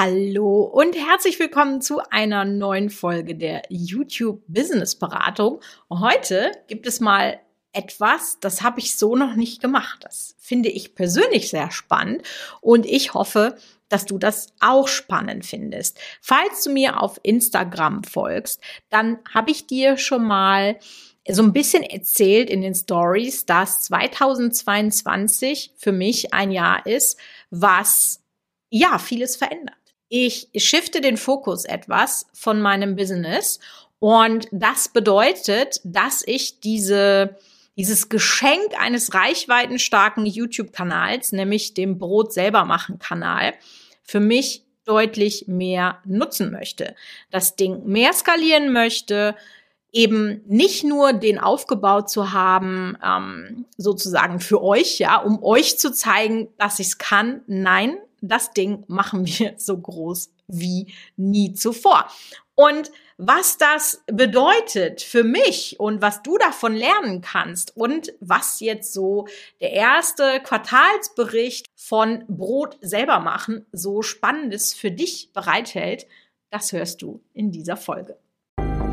Hallo und herzlich willkommen zu einer neuen Folge der YouTube Business Beratung. Heute gibt es mal etwas, das habe ich so noch nicht gemacht. Das finde ich persönlich sehr spannend und ich hoffe, dass du das auch spannend findest. Falls du mir auf Instagram folgst, dann habe ich dir schon mal so ein bisschen erzählt in den Stories, dass 2022 für mich ein Jahr ist, was ja vieles verändert. Ich shifte den Fokus etwas von meinem Business und das bedeutet, dass ich diese dieses Geschenk eines reichweitenstarken YouTube-Kanals, nämlich dem Brot selber machen Kanal, für mich deutlich mehr nutzen möchte. Das Ding mehr skalieren möchte, eben nicht nur den aufgebaut zu haben, ähm, sozusagen für euch, ja, um euch zu zeigen, dass ich es kann. Nein, das Ding machen wir so groß wie nie zuvor. Und was das bedeutet für mich und was du davon lernen kannst und was jetzt so der erste Quartalsbericht von Brot selber machen so spannendes für dich bereithält, das hörst du in dieser Folge.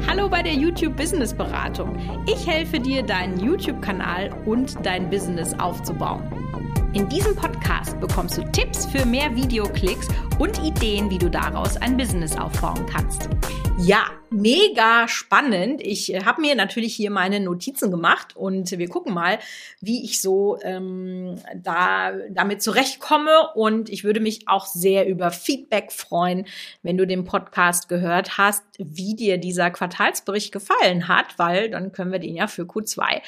Hallo bei der YouTube Business Beratung. Ich helfe dir, deinen YouTube-Kanal und dein Business aufzubauen. In diesem Podcast bekommst du Tipps für mehr Videoklicks und Ideen, wie du daraus ein Business aufbauen kannst. Ja, mega spannend. Ich äh, habe mir natürlich hier meine Notizen gemacht und wir gucken mal, wie ich so ähm, da damit zurechtkomme. Und ich würde mich auch sehr über Feedback freuen, wenn du den Podcast gehört hast, wie dir dieser Quartalsbericht gefallen hat, weil dann können wir den ja für Q2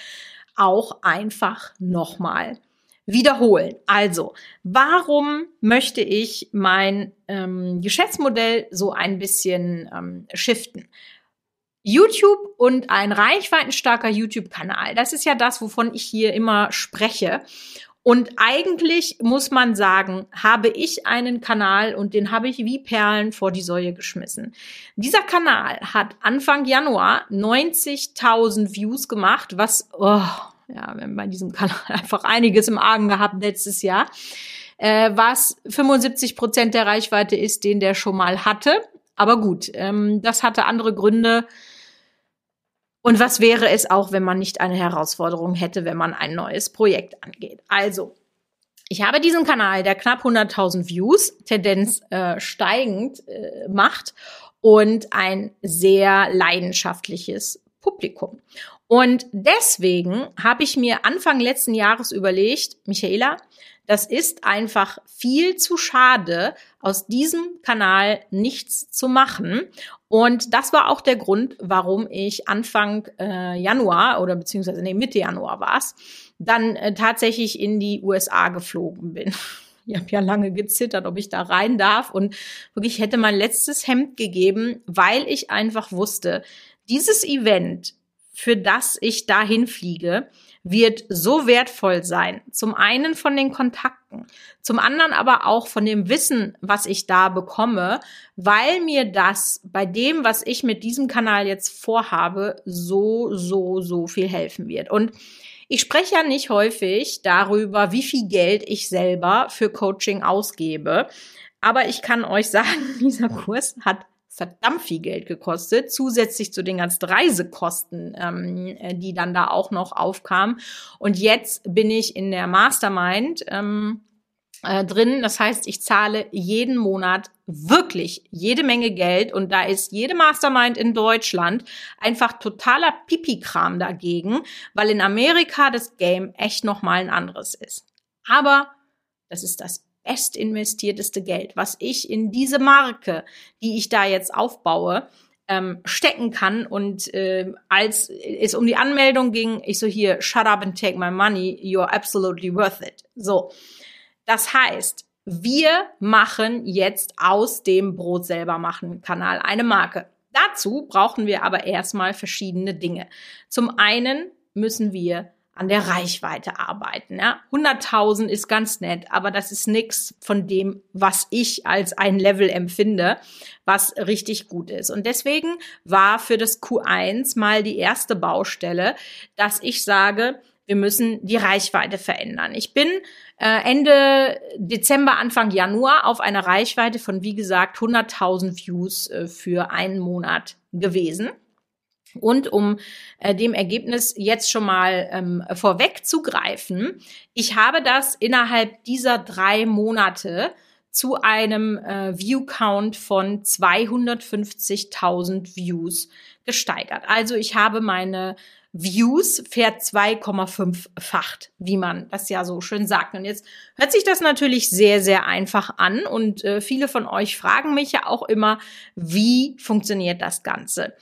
auch einfach nochmal wiederholen. Also, warum möchte ich mein ähm, Geschäftsmodell so ein bisschen ähm, shiften? YouTube und ein reichweitenstarker YouTube-Kanal, das ist ja das, wovon ich hier immer spreche. Und eigentlich muss man sagen, habe ich einen Kanal und den habe ich wie Perlen vor die Säue geschmissen. Dieser Kanal hat Anfang Januar 90.000 Views gemacht, was, oh, ja, wir haben bei diesem Kanal einfach einiges im Argen gehabt letztes Jahr. Äh, was 75 Prozent der Reichweite ist, den der schon mal hatte. Aber gut, ähm, das hatte andere Gründe. Und was wäre es auch, wenn man nicht eine Herausforderung hätte, wenn man ein neues Projekt angeht? Also, ich habe diesen Kanal, der knapp 100.000 Views, Tendenz äh, steigend äh, macht und ein sehr leidenschaftliches Publikum. Und deswegen habe ich mir Anfang letzten Jahres überlegt, Michaela, das ist einfach viel zu schade, aus diesem Kanal nichts zu machen. Und das war auch der Grund, warum ich Anfang äh, Januar oder beziehungsweise nee, Mitte Januar war es, dann äh, tatsächlich in die USA geflogen bin. Ich habe ja lange gezittert, ob ich da rein darf. Und wirklich hätte mein letztes Hemd gegeben, weil ich einfach wusste, dieses Event für das ich dahin fliege, wird so wertvoll sein. Zum einen von den Kontakten, zum anderen aber auch von dem Wissen, was ich da bekomme, weil mir das bei dem, was ich mit diesem Kanal jetzt vorhabe, so, so, so viel helfen wird. Und ich spreche ja nicht häufig darüber, wie viel Geld ich selber für Coaching ausgebe. Aber ich kann euch sagen, dieser Kurs hat verdammt viel Geld gekostet, zusätzlich zu den ganzen Reisekosten, ähm, äh, die dann da auch noch aufkamen. Und jetzt bin ich in der Mastermind ähm, äh, drin. Das heißt, ich zahle jeden Monat wirklich jede Menge Geld und da ist jede Mastermind in Deutschland einfach totaler Pipi-Kram dagegen, weil in Amerika das Game echt noch mal ein anderes ist. Aber das ist das best investierteste Geld, was ich in diese Marke, die ich da jetzt aufbaue, ähm, stecken kann. Und äh, als es um die Anmeldung ging, ich so hier, shut up and take my money, you're absolutely worth it. So. Das heißt, wir machen jetzt aus dem Brot selber machen Kanal eine Marke. Dazu brauchen wir aber erstmal verschiedene Dinge. Zum einen müssen wir an der Reichweite arbeiten. Ja? 100.000 ist ganz nett, aber das ist nichts von dem, was ich als ein Level empfinde, was richtig gut ist. Und deswegen war für das Q1 mal die erste Baustelle, dass ich sage, wir müssen die Reichweite verändern. Ich bin äh, Ende Dezember, Anfang Januar auf einer Reichweite von, wie gesagt, 100.000 Views äh, für einen Monat gewesen. Und um äh, dem Ergebnis jetzt schon mal ähm, vorwegzugreifen, ich habe das innerhalb dieser drei Monate zu einem äh, View-Count von 250.000 Views gesteigert. Also ich habe meine Views fährt 2,5-facht, wie man das ja so schön sagt. Und jetzt hört sich das natürlich sehr, sehr einfach an. Und äh, viele von euch fragen mich ja auch immer, wie funktioniert das Ganze?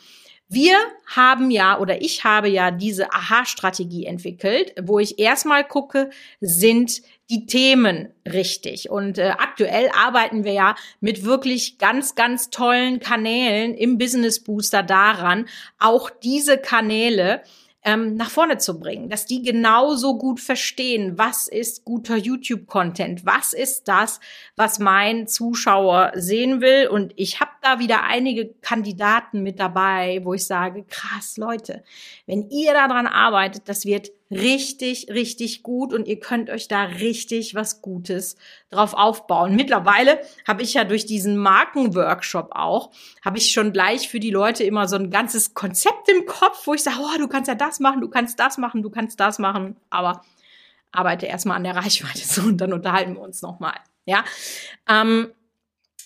Wir haben ja oder ich habe ja diese Aha-Strategie entwickelt, wo ich erstmal gucke, sind die Themen richtig. Und äh, aktuell arbeiten wir ja mit wirklich ganz, ganz tollen Kanälen im Business Booster daran, auch diese Kanäle ähm, nach vorne zu bringen, dass die genauso gut verstehen, was ist guter YouTube-Content, was ist das, was mein Zuschauer sehen will. Und ich habe da wieder einige Kandidaten mit dabei, wo ich sage, krass, Leute, wenn ihr daran arbeitet, das wird richtig, richtig gut und ihr könnt euch da richtig was Gutes drauf aufbauen. Mittlerweile habe ich ja durch diesen Markenworkshop auch, habe ich schon gleich für die Leute immer so ein ganzes Konzept im Kopf, wo ich sage, oh, du kannst ja das machen, du kannst das machen, du kannst das machen, aber arbeite erstmal an der Reichweite so und dann unterhalten wir uns nochmal. Ja. Ähm,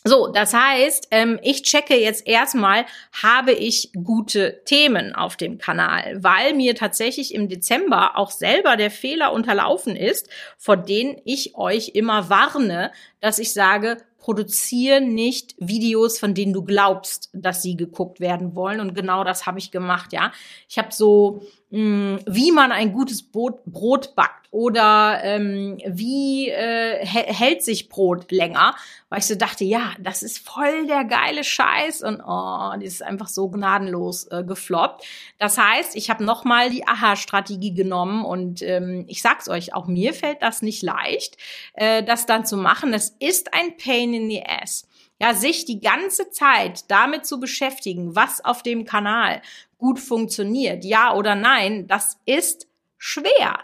so, das heißt, ähm, ich checke jetzt erstmal, habe ich gute Themen auf dem Kanal, weil mir tatsächlich im Dezember auch selber der Fehler unterlaufen ist, vor denen ich euch immer warne, dass ich sage, produziere nicht Videos, von denen du glaubst, dass sie geguckt werden wollen. Und genau das habe ich gemacht, ja. Ich habe so, mh, mm, wie man ein gutes Brot, Brot backt oder ähm, wie äh, hält sich Brot länger, weil ich so dachte, ja, das ist voll der geile Scheiß und oh, die ist einfach so gnadenlos äh, gefloppt. Das heißt, ich habe nochmal die Aha-Strategie genommen und ähm, ich sag's euch, auch mir fällt das nicht leicht, äh, das dann zu machen. Das ist ein Pain in the Ass. Ja, sich die ganze Zeit damit zu beschäftigen, was auf dem Kanal gut funktioniert, ja oder nein, das ist schwer.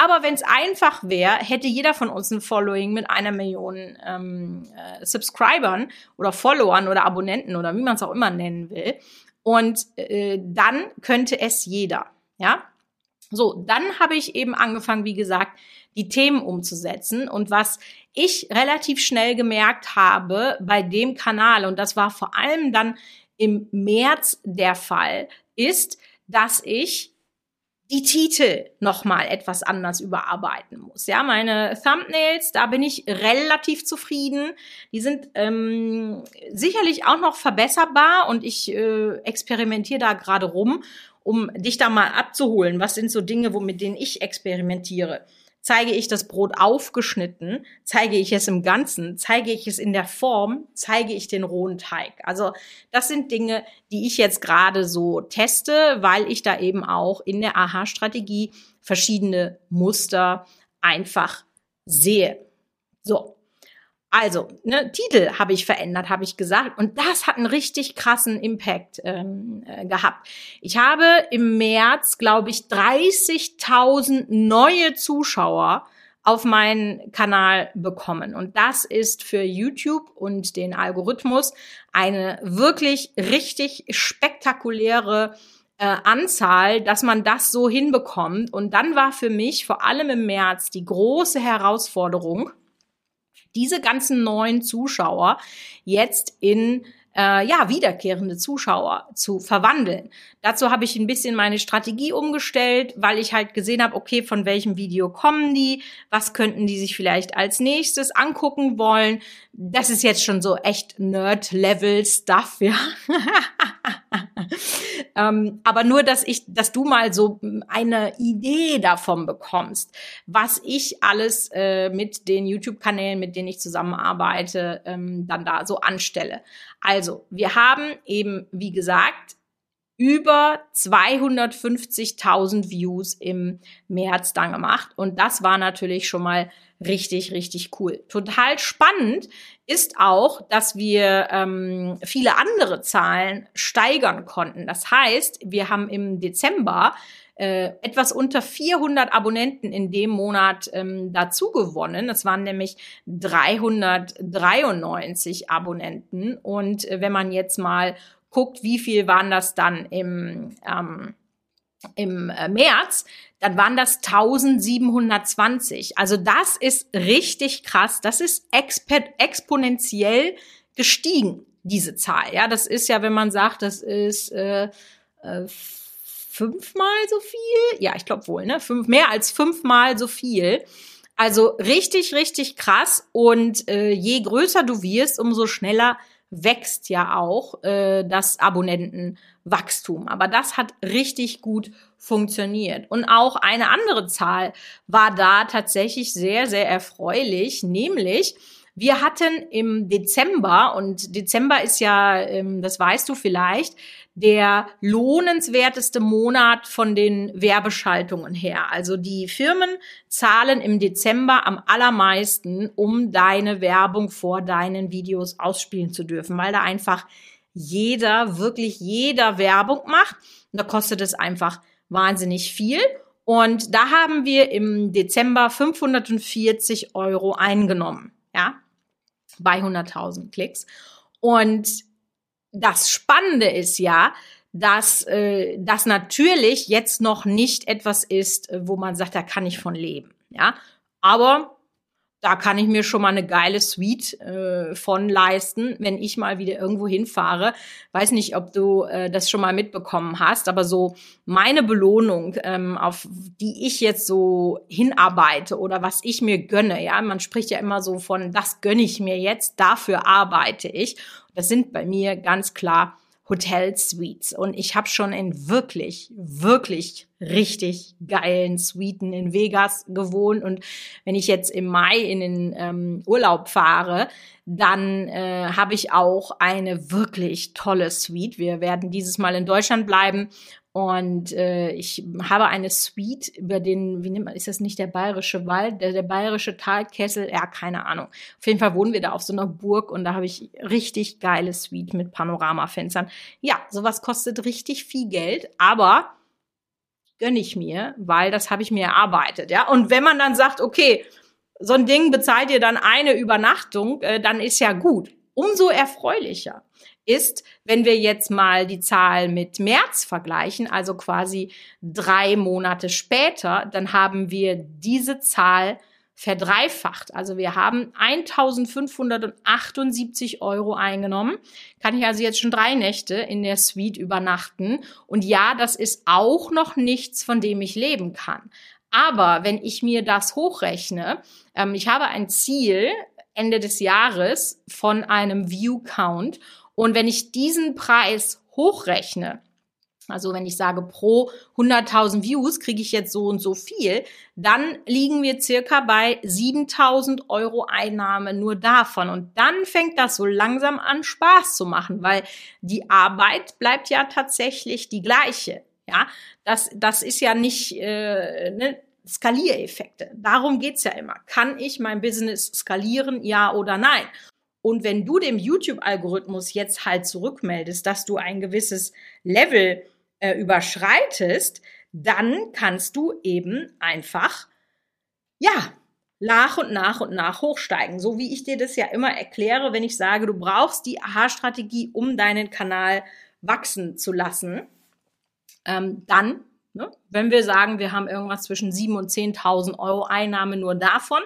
Aber wenn es einfach wäre, hätte jeder von uns ein Following mit einer Million ähm, äh, Subscribern oder Followern oder Abonnenten oder wie man es auch immer nennen will. Und äh, dann könnte es jeder. Ja, so, dann habe ich eben angefangen, wie gesagt, die Themen umzusetzen. Und was ich relativ schnell gemerkt habe bei dem Kanal, und das war vor allem dann im März der Fall, ist, dass ich die Titel nochmal etwas anders überarbeiten muss. Ja, meine Thumbnails, da bin ich relativ zufrieden. Die sind ähm, sicherlich auch noch verbesserbar und ich äh, experimentiere da gerade rum, um dich da mal abzuholen. Was sind so Dinge, wo mit denen ich experimentiere? Zeige ich das Brot aufgeschnitten? Zeige ich es im Ganzen? Zeige ich es in der Form? Zeige ich den rohen Teig? Also das sind Dinge, die ich jetzt gerade so teste, weil ich da eben auch in der Aha-Strategie verschiedene Muster einfach sehe. So, also, ne, Titel habe ich verändert, habe ich gesagt. Und das hat einen richtig krassen Impact ähm, äh, gehabt. Ich habe im März, glaube ich, 30.000 neue Zuschauer auf meinen Kanal bekommen. Und das ist für YouTube und den Algorithmus eine wirklich richtig spektakuläre äh, Anzahl, dass man das so hinbekommt. Und dann war für mich vor allem im März die große Herausforderung, diese ganzen neuen Zuschauer jetzt in äh, ja, wiederkehrende Zuschauer zu verwandeln. Dazu habe ich ein bisschen meine Strategie umgestellt, weil ich halt gesehen habe, okay, von welchem Video kommen die, was könnten die sich vielleicht als nächstes angucken wollen. Das ist jetzt schon so echt Nerd-Level-Stuff, ja. ähm, aber nur, dass ich, dass du mal so eine Idee davon bekommst, was ich alles äh, mit den YouTube-Kanälen, mit denen ich zusammenarbeite, ähm, dann da so anstelle. Also, wir haben eben, wie gesagt, über 250.000 Views im März dann gemacht. Und das war natürlich schon mal richtig, richtig cool. Total spannend ist auch, dass wir ähm, viele andere Zahlen steigern konnten. Das heißt, wir haben im Dezember äh, etwas unter 400 Abonnenten in dem Monat ähm, dazu gewonnen. Das waren nämlich 393 Abonnenten. Und äh, wenn man jetzt mal guckt, wie viel waren das dann im, ähm, im äh, März, dann waren das 1720. Also das ist richtig krass. Das ist exp exponentiell gestiegen, diese Zahl. Ja, das ist ja, wenn man sagt, das ist äh, äh, fünfmal so viel. Ja, ich glaube wohl, ne? Fünf, mehr als fünfmal so viel. Also richtig, richtig krass. Und äh, je größer du wirst, umso schneller wächst ja auch äh, das Abonnentenwachstum. Aber das hat richtig gut funktioniert. Und auch eine andere Zahl war da tatsächlich sehr, sehr erfreulich, nämlich wir hatten im Dezember, und Dezember ist ja, ähm, das weißt du vielleicht, der lohnenswerteste Monat von den Werbeschaltungen her. Also die Firmen zahlen im Dezember am allermeisten, um deine Werbung vor deinen Videos ausspielen zu dürfen, weil da einfach jeder, wirklich jeder Werbung macht. Und da kostet es einfach wahnsinnig viel. Und da haben wir im Dezember 540 Euro eingenommen, ja, bei 100.000 Klicks. Und das Spannende ist ja, dass äh, das natürlich jetzt noch nicht etwas ist, äh, wo man sagt, da kann ich von leben. Ja, aber da kann ich mir schon mal eine geile Suite äh, von leisten, wenn ich mal wieder irgendwo hinfahre. Weiß nicht, ob du äh, das schon mal mitbekommen hast, aber so meine Belohnung, ähm, auf die ich jetzt so hinarbeite oder was ich mir gönne, ja, man spricht ja immer so von, das gönne ich mir jetzt, dafür arbeite ich. Das sind bei mir ganz klar Hotel-Suites. Und ich habe schon in wirklich, wirklich richtig geilen Suiten in Vegas gewohnt. Und wenn ich jetzt im Mai in den ähm, Urlaub fahre, dann äh, habe ich auch eine wirklich tolle Suite. Wir werden dieses Mal in Deutschland bleiben und äh, ich habe eine Suite über den, wie nennt man, ist das nicht der bayerische Wald, der, der bayerische Talkessel? Ja, keine Ahnung. Auf jeden Fall wohnen wir da auf so einer Burg und da habe ich richtig geile Suite mit Panoramafenstern. Ja, sowas kostet richtig viel Geld, aber gönne ich mir, weil das habe ich mir erarbeitet. Ja, und wenn man dann sagt, okay, so ein Ding bezahlt ihr dann eine Übernachtung, äh, dann ist ja gut. Umso erfreulicher ist, wenn wir jetzt mal die Zahl mit März vergleichen, also quasi drei Monate später, dann haben wir diese Zahl verdreifacht. Also wir haben 1578 Euro eingenommen. Kann ich also jetzt schon drei Nächte in der Suite übernachten. Und ja, das ist auch noch nichts, von dem ich leben kann. Aber wenn ich mir das hochrechne, ähm, ich habe ein Ziel Ende des Jahres von einem View Count und wenn ich diesen Preis hochrechne, also wenn ich sage, pro 100.000 Views kriege ich jetzt so und so viel, dann liegen wir circa bei 7.000 Euro Einnahme nur davon. Und dann fängt das so langsam an Spaß zu machen, weil die Arbeit bleibt ja tatsächlich die gleiche. Ja, das, das ist ja nicht äh, ne, Skaliereffekte. Darum geht's ja immer. Kann ich mein Business skalieren, ja oder nein? Und wenn du dem YouTube-Algorithmus jetzt halt zurückmeldest, dass du ein gewisses Level äh, überschreitest, dann kannst du eben einfach, ja, nach und nach und nach hochsteigen. So wie ich dir das ja immer erkläre, wenn ich sage, du brauchst die Aha-Strategie, um deinen Kanal wachsen zu lassen, ähm, dann, ne, wenn wir sagen, wir haben irgendwas zwischen 7.000 und 10.000 Euro Einnahme nur davon,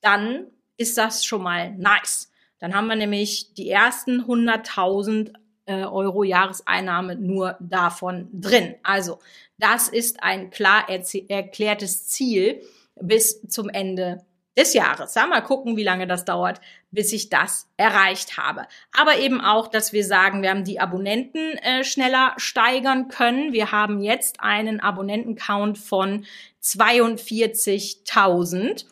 dann ist das schon mal nice. Dann haben wir nämlich die ersten 100.000 äh, Euro Jahreseinnahme nur davon drin. Also das ist ein klar erklärtes Ziel bis zum Ende des Jahres. Ja, mal gucken, wie lange das dauert, bis ich das erreicht habe. Aber eben auch, dass wir sagen, wir haben die Abonnenten äh, schneller steigern können. Wir haben jetzt einen Abonnentencount von 42.000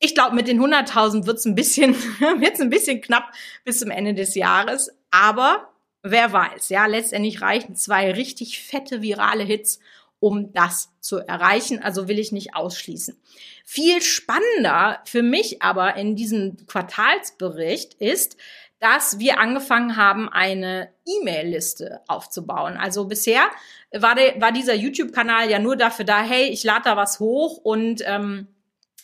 ich glaube, mit den 100.000 wird's ein bisschen, wird's ein bisschen knapp bis zum Ende des Jahres. Aber wer weiß, ja, letztendlich reichen zwei richtig fette virale Hits, um das zu erreichen. Also will ich nicht ausschließen. Viel spannender für mich aber in diesem Quartalsbericht ist, dass wir angefangen haben, eine E-Mail-Liste aufzubauen. Also bisher war, der, war dieser YouTube-Kanal ja nur dafür da, hey, ich lade da was hoch und ähm,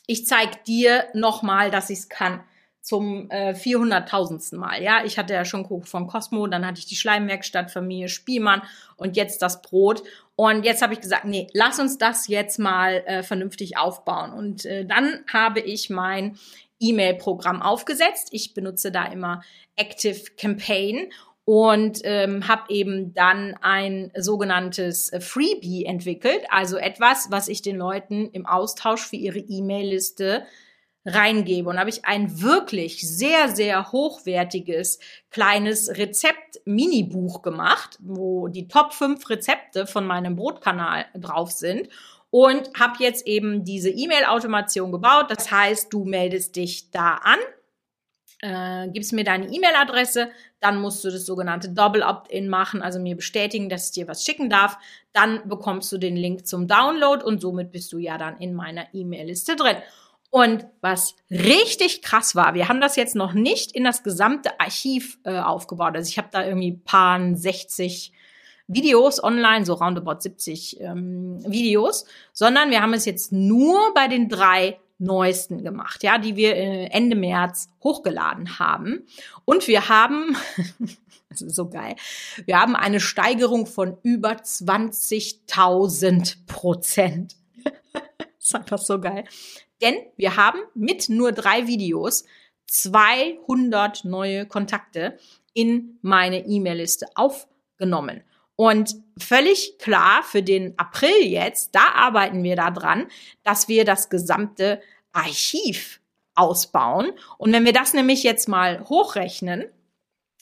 ich zeig dir nochmal, dass ich es kann zum äh, 400.000. Mal. Ja, ich hatte ja schon Kuchen von Cosmo, dann hatte ich die Schleimwerkstatt, Familie Spielmann und jetzt das Brot. Und jetzt habe ich gesagt, nee, lass uns das jetzt mal äh, vernünftig aufbauen. Und äh, dann habe ich mein E-Mail-Programm aufgesetzt. Ich benutze da immer Active Campaign und ähm, habe eben dann ein sogenanntes Freebie entwickelt, also etwas, was ich den Leuten im Austausch für ihre E-Mail-Liste reingebe. Und habe ich ein wirklich sehr, sehr hochwertiges kleines Rezept-Mini-Buch gemacht, wo die Top 5 Rezepte von meinem Brotkanal drauf sind. Und habe jetzt eben diese E-Mail-Automation gebaut. Das heißt, du meldest dich da an, äh, gibst mir deine E-Mail-Adresse, dann musst du das sogenannte Double Opt-in machen, also mir bestätigen, dass ich dir was schicken darf. Dann bekommst du den Link zum Download und somit bist du ja dann in meiner E-Mail-Liste drin. Und was richtig krass war, wir haben das jetzt noch nicht in das gesamte Archiv äh, aufgebaut. Also ich habe da irgendwie paar 60 Videos online, so roundabout 70 ähm, Videos, sondern wir haben es jetzt nur bei den drei neuesten gemacht, ja, die wir äh, Ende März hochgeladen haben. Und wir haben, das ist so geil, wir haben eine Steigerung von über 20.000 Prozent. das ist einfach so geil. Denn wir haben mit nur drei Videos 200 neue Kontakte in meine E-Mail-Liste aufgenommen. Und völlig klar für den April jetzt, da arbeiten wir daran, dass wir das gesamte Archiv ausbauen. Und wenn wir das nämlich jetzt mal hochrechnen,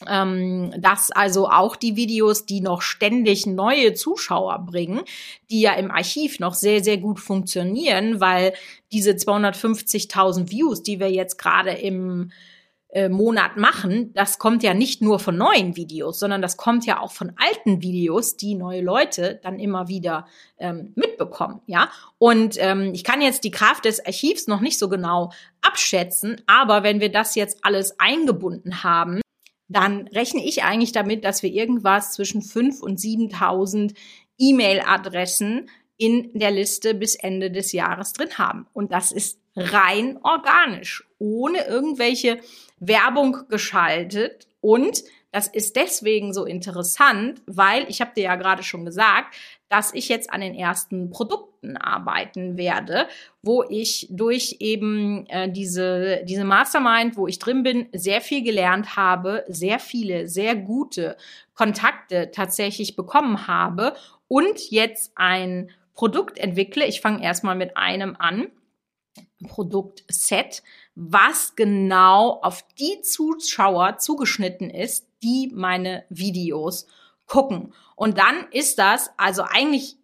ähm, dass also auch die Videos, die noch ständig neue Zuschauer bringen, die ja im Archiv noch sehr, sehr gut funktionieren, weil diese 250.000 Views, die wir jetzt gerade im äh, Monat machen, das kommt ja nicht nur von neuen Videos, sondern das kommt ja auch von alten Videos, die neue Leute dann immer wieder ähm, mitbekommen, ja. Und ähm, ich kann jetzt die Kraft des Archivs noch nicht so genau abschätzen, aber wenn wir das jetzt alles eingebunden haben, dann rechne ich eigentlich damit, dass wir irgendwas zwischen 5 und 7.000 E-Mail-Adressen in der Liste bis Ende des Jahres drin haben. Und das ist rein organisch, ohne irgendwelche Werbung geschaltet. Und das ist deswegen so interessant, weil ich habe dir ja gerade schon gesagt, dass ich jetzt an den ersten Produkten arbeiten werde, wo ich durch eben äh, diese, diese Mastermind, wo ich drin bin, sehr viel gelernt habe, sehr viele, sehr gute Kontakte tatsächlich bekommen habe und jetzt ein Produkt entwickle. Ich fange erstmal mit einem an. Produktset, was genau auf die Zuschauer zugeschnitten ist, die meine Videos gucken. Und dann ist das also eigentlich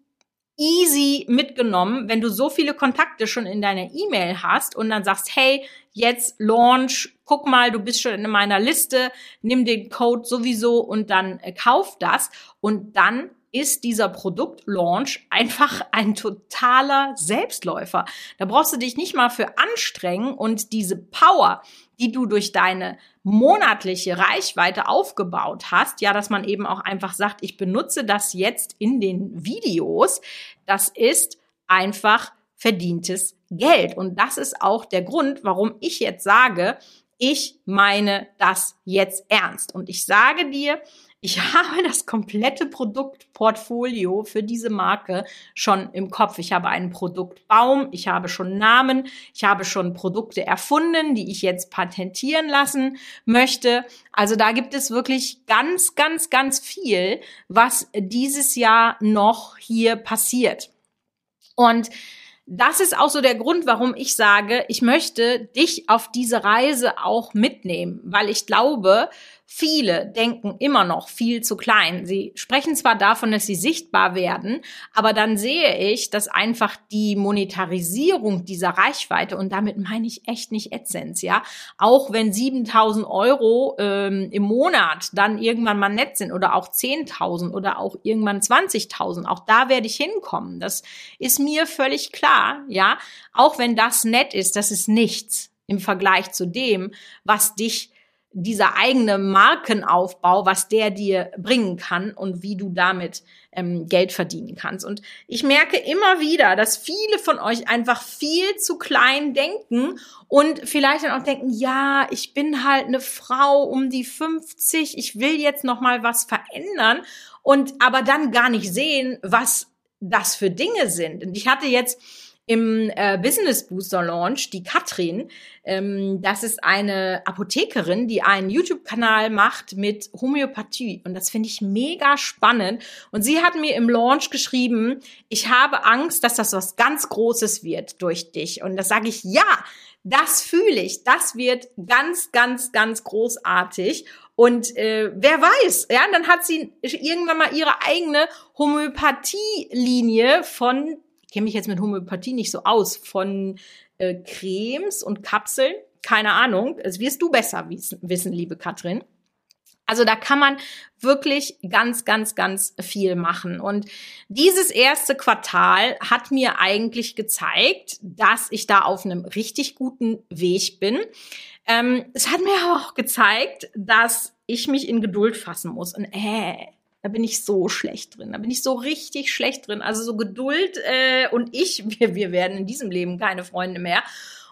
easy mitgenommen, wenn du so viele Kontakte schon in deiner E-Mail hast und dann sagst, hey, jetzt Launch, guck mal, du bist schon in meiner Liste, nimm den Code sowieso und dann äh, kauf das und dann ist dieser Produktlaunch einfach ein totaler Selbstläufer. Da brauchst du dich nicht mal für anstrengen und diese Power, die du durch deine monatliche Reichweite aufgebaut hast, ja, dass man eben auch einfach sagt, ich benutze das jetzt in den Videos, das ist einfach verdientes Geld. Und das ist auch der Grund, warum ich jetzt sage, ich meine das jetzt ernst. Und ich sage dir, ich habe das komplette Produktportfolio für diese Marke schon im Kopf. Ich habe einen Produktbaum, ich habe schon Namen, ich habe schon Produkte erfunden, die ich jetzt patentieren lassen möchte. Also da gibt es wirklich ganz, ganz, ganz viel, was dieses Jahr noch hier passiert. Und das ist auch so der Grund, warum ich sage, ich möchte dich auf diese Reise auch mitnehmen, weil ich glaube, Viele denken immer noch viel zu klein. Sie sprechen zwar davon, dass sie sichtbar werden, aber dann sehe ich, dass einfach die Monetarisierung dieser Reichweite, und damit meine ich echt nicht AdSense, ja, auch wenn 7000 Euro ähm, im Monat dann irgendwann mal nett sind oder auch 10.000 oder auch irgendwann 20.000, auch da werde ich hinkommen. Das ist mir völlig klar, ja. Auch wenn das nett ist, das ist nichts im Vergleich zu dem, was dich dieser eigene Markenaufbau, was der dir bringen kann und wie du damit ähm, Geld verdienen kannst. Und ich merke immer wieder, dass viele von euch einfach viel zu klein denken und vielleicht dann auch denken, ja, ich bin halt eine Frau um die 50, ich will jetzt noch mal was verändern und aber dann gar nicht sehen, was das für Dinge sind. Und ich hatte jetzt im äh, Business Booster Launch die Katrin. Ähm, das ist eine Apothekerin, die einen YouTube-Kanal macht mit Homöopathie. Und das finde ich mega spannend. Und sie hat mir im Launch geschrieben, ich habe Angst, dass das was ganz Großes wird durch dich. Und das sage ich, ja, das fühle ich. Das wird ganz, ganz, ganz großartig. Und äh, wer weiß, ja, dann hat sie irgendwann mal ihre eigene Homöopathie-Linie von kenne mich jetzt mit Homöopathie nicht so aus, von äh, Cremes und Kapseln, keine Ahnung. Das wirst du besser wissen, liebe Katrin. Also da kann man wirklich ganz, ganz, ganz viel machen. Und dieses erste Quartal hat mir eigentlich gezeigt, dass ich da auf einem richtig guten Weg bin. Ähm, es hat mir aber auch gezeigt, dass ich mich in Geduld fassen muss. Und äh, da bin ich so schlecht drin. Da bin ich so richtig schlecht drin. Also so Geduld äh, und ich, wir, wir werden in diesem Leben keine Freunde mehr.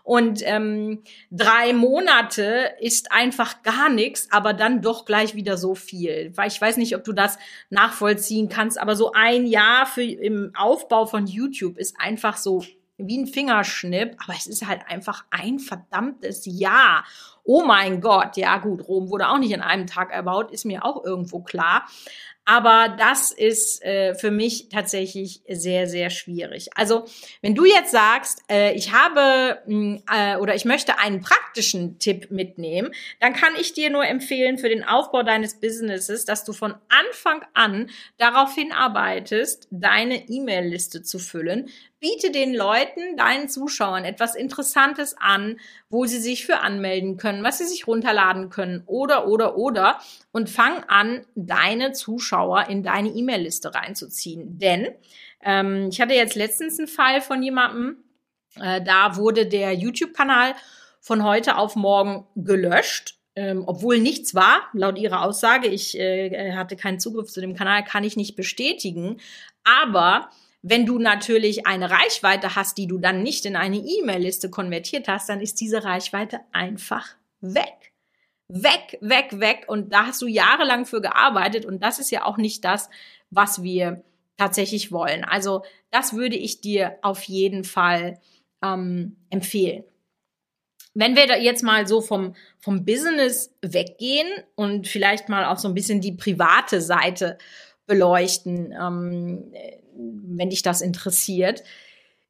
Und ähm, drei Monate ist einfach gar nichts, aber dann doch gleich wieder so viel. Weil ich weiß nicht, ob du das nachvollziehen kannst, aber so ein Jahr für im Aufbau von YouTube ist einfach so wie ein Fingerschnipp, aber es ist halt einfach ein verdammtes Jahr. Oh mein Gott, ja gut, Rom wurde auch nicht in einem Tag erbaut, ist mir auch irgendwo klar. Aber das ist äh, für mich tatsächlich sehr, sehr schwierig. Also wenn du jetzt sagst, äh, ich habe mh, äh, oder ich möchte einen praktischen Tipp mitnehmen, dann kann ich dir nur empfehlen für den Aufbau deines Businesses, dass du von Anfang an darauf hinarbeitest, deine E-Mail-Liste zu füllen biete den Leuten, deinen Zuschauern etwas Interessantes an, wo sie sich für anmelden können, was sie sich runterladen können oder, oder, oder und fang an, deine Zuschauer in deine E-Mail-Liste reinzuziehen. Denn ähm, ich hatte jetzt letztens einen Fall von jemandem, äh, da wurde der YouTube-Kanal von heute auf morgen gelöscht. Ähm, obwohl nichts war, laut ihrer Aussage, ich äh, hatte keinen Zugriff zu dem Kanal, kann ich nicht bestätigen. Aber wenn du natürlich eine Reichweite hast, die du dann nicht in eine E-Mail-Liste konvertiert hast, dann ist diese Reichweite einfach weg. Weg, weg, weg. Und da hast du jahrelang für gearbeitet. Und das ist ja auch nicht das, was wir tatsächlich wollen. Also das würde ich dir auf jeden Fall ähm, empfehlen. Wenn wir da jetzt mal so vom, vom Business weggehen und vielleicht mal auch so ein bisschen die private Seite beleuchten, ähm, wenn dich das interessiert.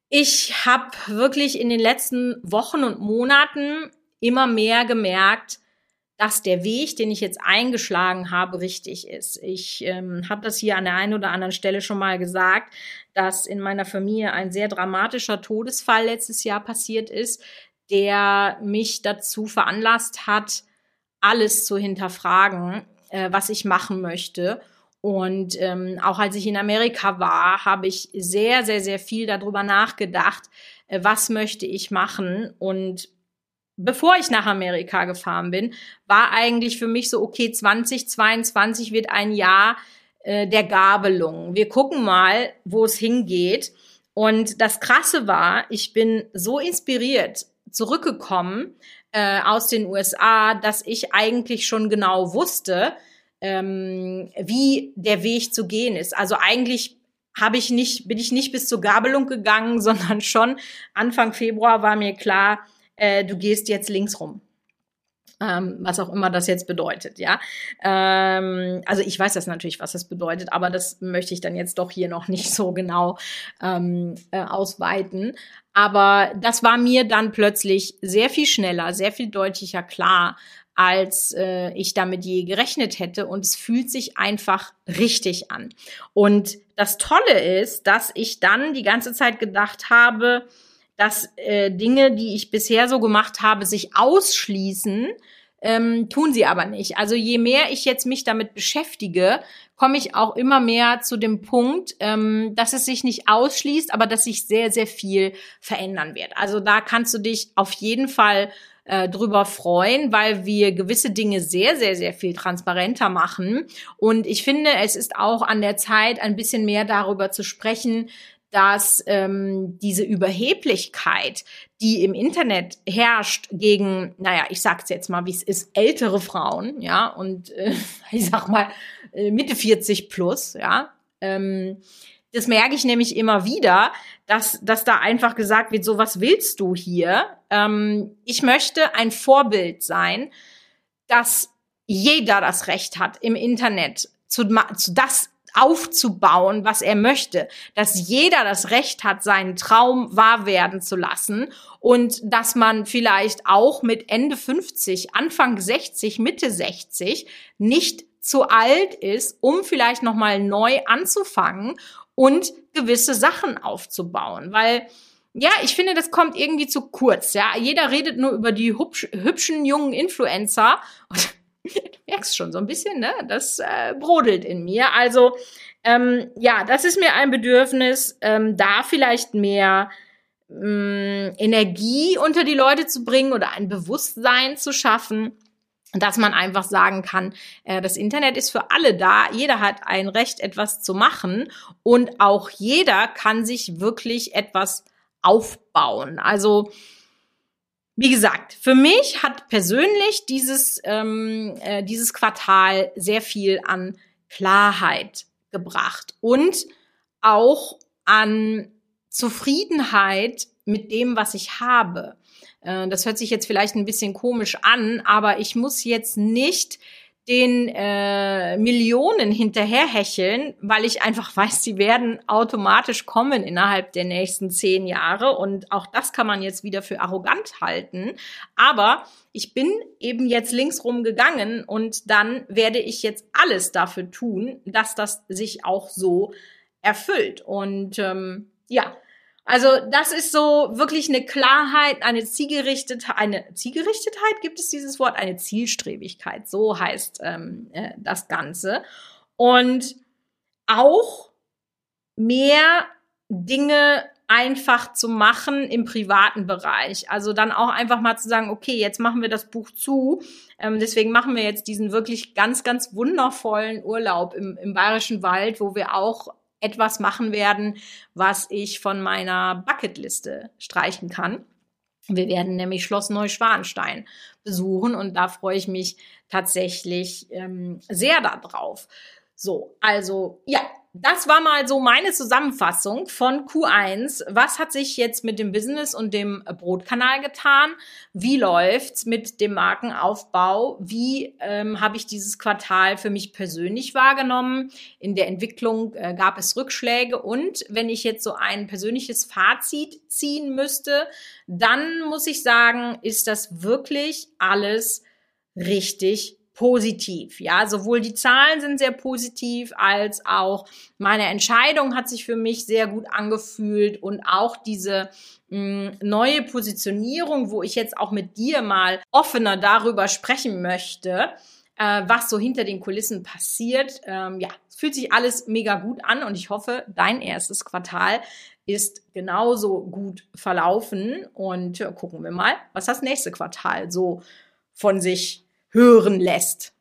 Ich habe wirklich in den letzten Wochen und Monaten immer mehr gemerkt, dass der Weg, den ich jetzt eingeschlagen habe, richtig ist. Ich ähm, habe das hier an der einen oder anderen Stelle schon mal gesagt, dass in meiner Familie ein sehr dramatischer Todesfall letztes Jahr passiert ist, der mich dazu veranlasst hat, alles zu hinterfragen, äh, was ich machen möchte und ähm, auch als ich in Amerika war, habe ich sehr, sehr, sehr viel darüber nachgedacht, äh, was möchte ich machen. Und bevor ich nach Amerika gefahren bin, war eigentlich für mich so, okay, 2022 wird ein Jahr äh, der Gabelung. Wir gucken mal, wo es hingeht. Und das Krasse war, ich bin so inspiriert zurückgekommen äh, aus den USA, dass ich eigentlich schon genau wusste, ähm, wie der Weg zu gehen ist. Also eigentlich habe ich nicht, bin ich nicht bis zur Gabelung gegangen, sondern schon Anfang Februar war mir klar, äh, du gehst jetzt links rum. Ähm, was auch immer das jetzt bedeutet, ja. Ähm, also ich weiß das natürlich, was das bedeutet, aber das möchte ich dann jetzt doch hier noch nicht so genau ähm, äh, ausweiten. Aber das war mir dann plötzlich sehr viel schneller, sehr viel deutlicher klar, als äh, ich damit je gerechnet hätte. Und es fühlt sich einfach richtig an. Und das Tolle ist, dass ich dann die ganze Zeit gedacht habe, dass äh, Dinge, die ich bisher so gemacht habe, sich ausschließen, ähm, tun sie aber nicht. Also je mehr ich jetzt mich damit beschäftige, komme ich auch immer mehr zu dem Punkt, ähm, dass es sich nicht ausschließt, aber dass sich sehr, sehr viel verändern wird. Also da kannst du dich auf jeden Fall äh, drüber freuen, weil wir gewisse Dinge sehr, sehr, sehr viel transparenter machen. Und ich finde, es ist auch an der Zeit, ein bisschen mehr darüber zu sprechen, dass ähm, diese Überheblichkeit, die im Internet herrscht gegen, naja, ich sag's jetzt mal, wie es ist, ältere Frauen, ja, und äh, ich sag mal äh, Mitte 40 plus, ja, ähm, das merke ich nämlich immer wieder, dass, dass da einfach gesagt wird, so was willst du hier? Ähm, ich möchte ein Vorbild sein, dass jeder das Recht hat, im Internet zu, zu das aufzubauen, was er möchte, dass jeder das Recht hat, seinen Traum wahr werden zu lassen und dass man vielleicht auch mit Ende 50, Anfang 60, Mitte 60 nicht zu alt ist, um vielleicht noch mal neu anzufangen und gewisse Sachen aufzubauen, weil ja, ich finde, das kommt irgendwie zu kurz. Ja, jeder redet nur über die hübsch, hübschen jungen Influencer. Und du merkst schon so ein bisschen, ne? Das äh, brodelt in mir. Also ähm, ja, das ist mir ein Bedürfnis, ähm, da vielleicht mehr ähm, Energie unter die Leute zu bringen oder ein Bewusstsein zu schaffen dass man einfach sagen kann, äh, das Internet ist für alle da, jeder hat ein Recht, etwas zu machen und auch jeder kann sich wirklich etwas aufbauen. Also wie gesagt, für mich hat persönlich dieses, ähm, äh, dieses Quartal sehr viel an Klarheit gebracht und auch an Zufriedenheit mit dem, was ich habe. Äh, das hört sich jetzt vielleicht ein bisschen komisch an, aber ich muss jetzt nicht den äh, Millionen hinterherhecheln, weil ich einfach weiß, die werden automatisch kommen innerhalb der nächsten zehn Jahre. Und auch das kann man jetzt wieder für arrogant halten. Aber ich bin eben jetzt linksrum gegangen und dann werde ich jetzt alles dafür tun, dass das sich auch so erfüllt. Und ähm, ja, also das ist so wirklich eine Klarheit, eine Zielgerichtetheit, eine Zielgerichtetheit gibt es dieses Wort, eine Zielstrebigkeit, so heißt ähm, äh, das Ganze. Und auch mehr Dinge einfach zu machen im privaten Bereich. Also dann auch einfach mal zu sagen, okay, jetzt machen wir das Buch zu. Ähm, deswegen machen wir jetzt diesen wirklich ganz, ganz wundervollen Urlaub im, im Bayerischen Wald, wo wir auch etwas machen werden, was ich von meiner Bucketliste streichen kann. Wir werden nämlich Schloss Neuschwanstein besuchen und da freue ich mich tatsächlich ähm, sehr darauf. So, also ja, das war mal so meine Zusammenfassung von Q1. Was hat sich jetzt mit dem Business und dem Brotkanal getan? Wie läuft's mit dem Markenaufbau? Wie ähm, habe ich dieses Quartal für mich persönlich wahrgenommen? In der Entwicklung äh, gab es Rückschläge und wenn ich jetzt so ein persönliches Fazit ziehen müsste, dann muss ich sagen, ist das wirklich alles richtig positiv. Ja, sowohl die Zahlen sind sehr positiv als auch meine Entscheidung hat sich für mich sehr gut angefühlt und auch diese mh, hm, neue Positionierung, wo ich jetzt auch mit dir mal offener darüber sprechen möchte, äh, was so hinter den Kulissen passiert. Ähm, ja, fühlt sich alles mega gut an und ich hoffe, dein erstes Quartal ist genauso gut verlaufen und äh, gucken wir mal, was das nächste Quartal so von sich hören lässt.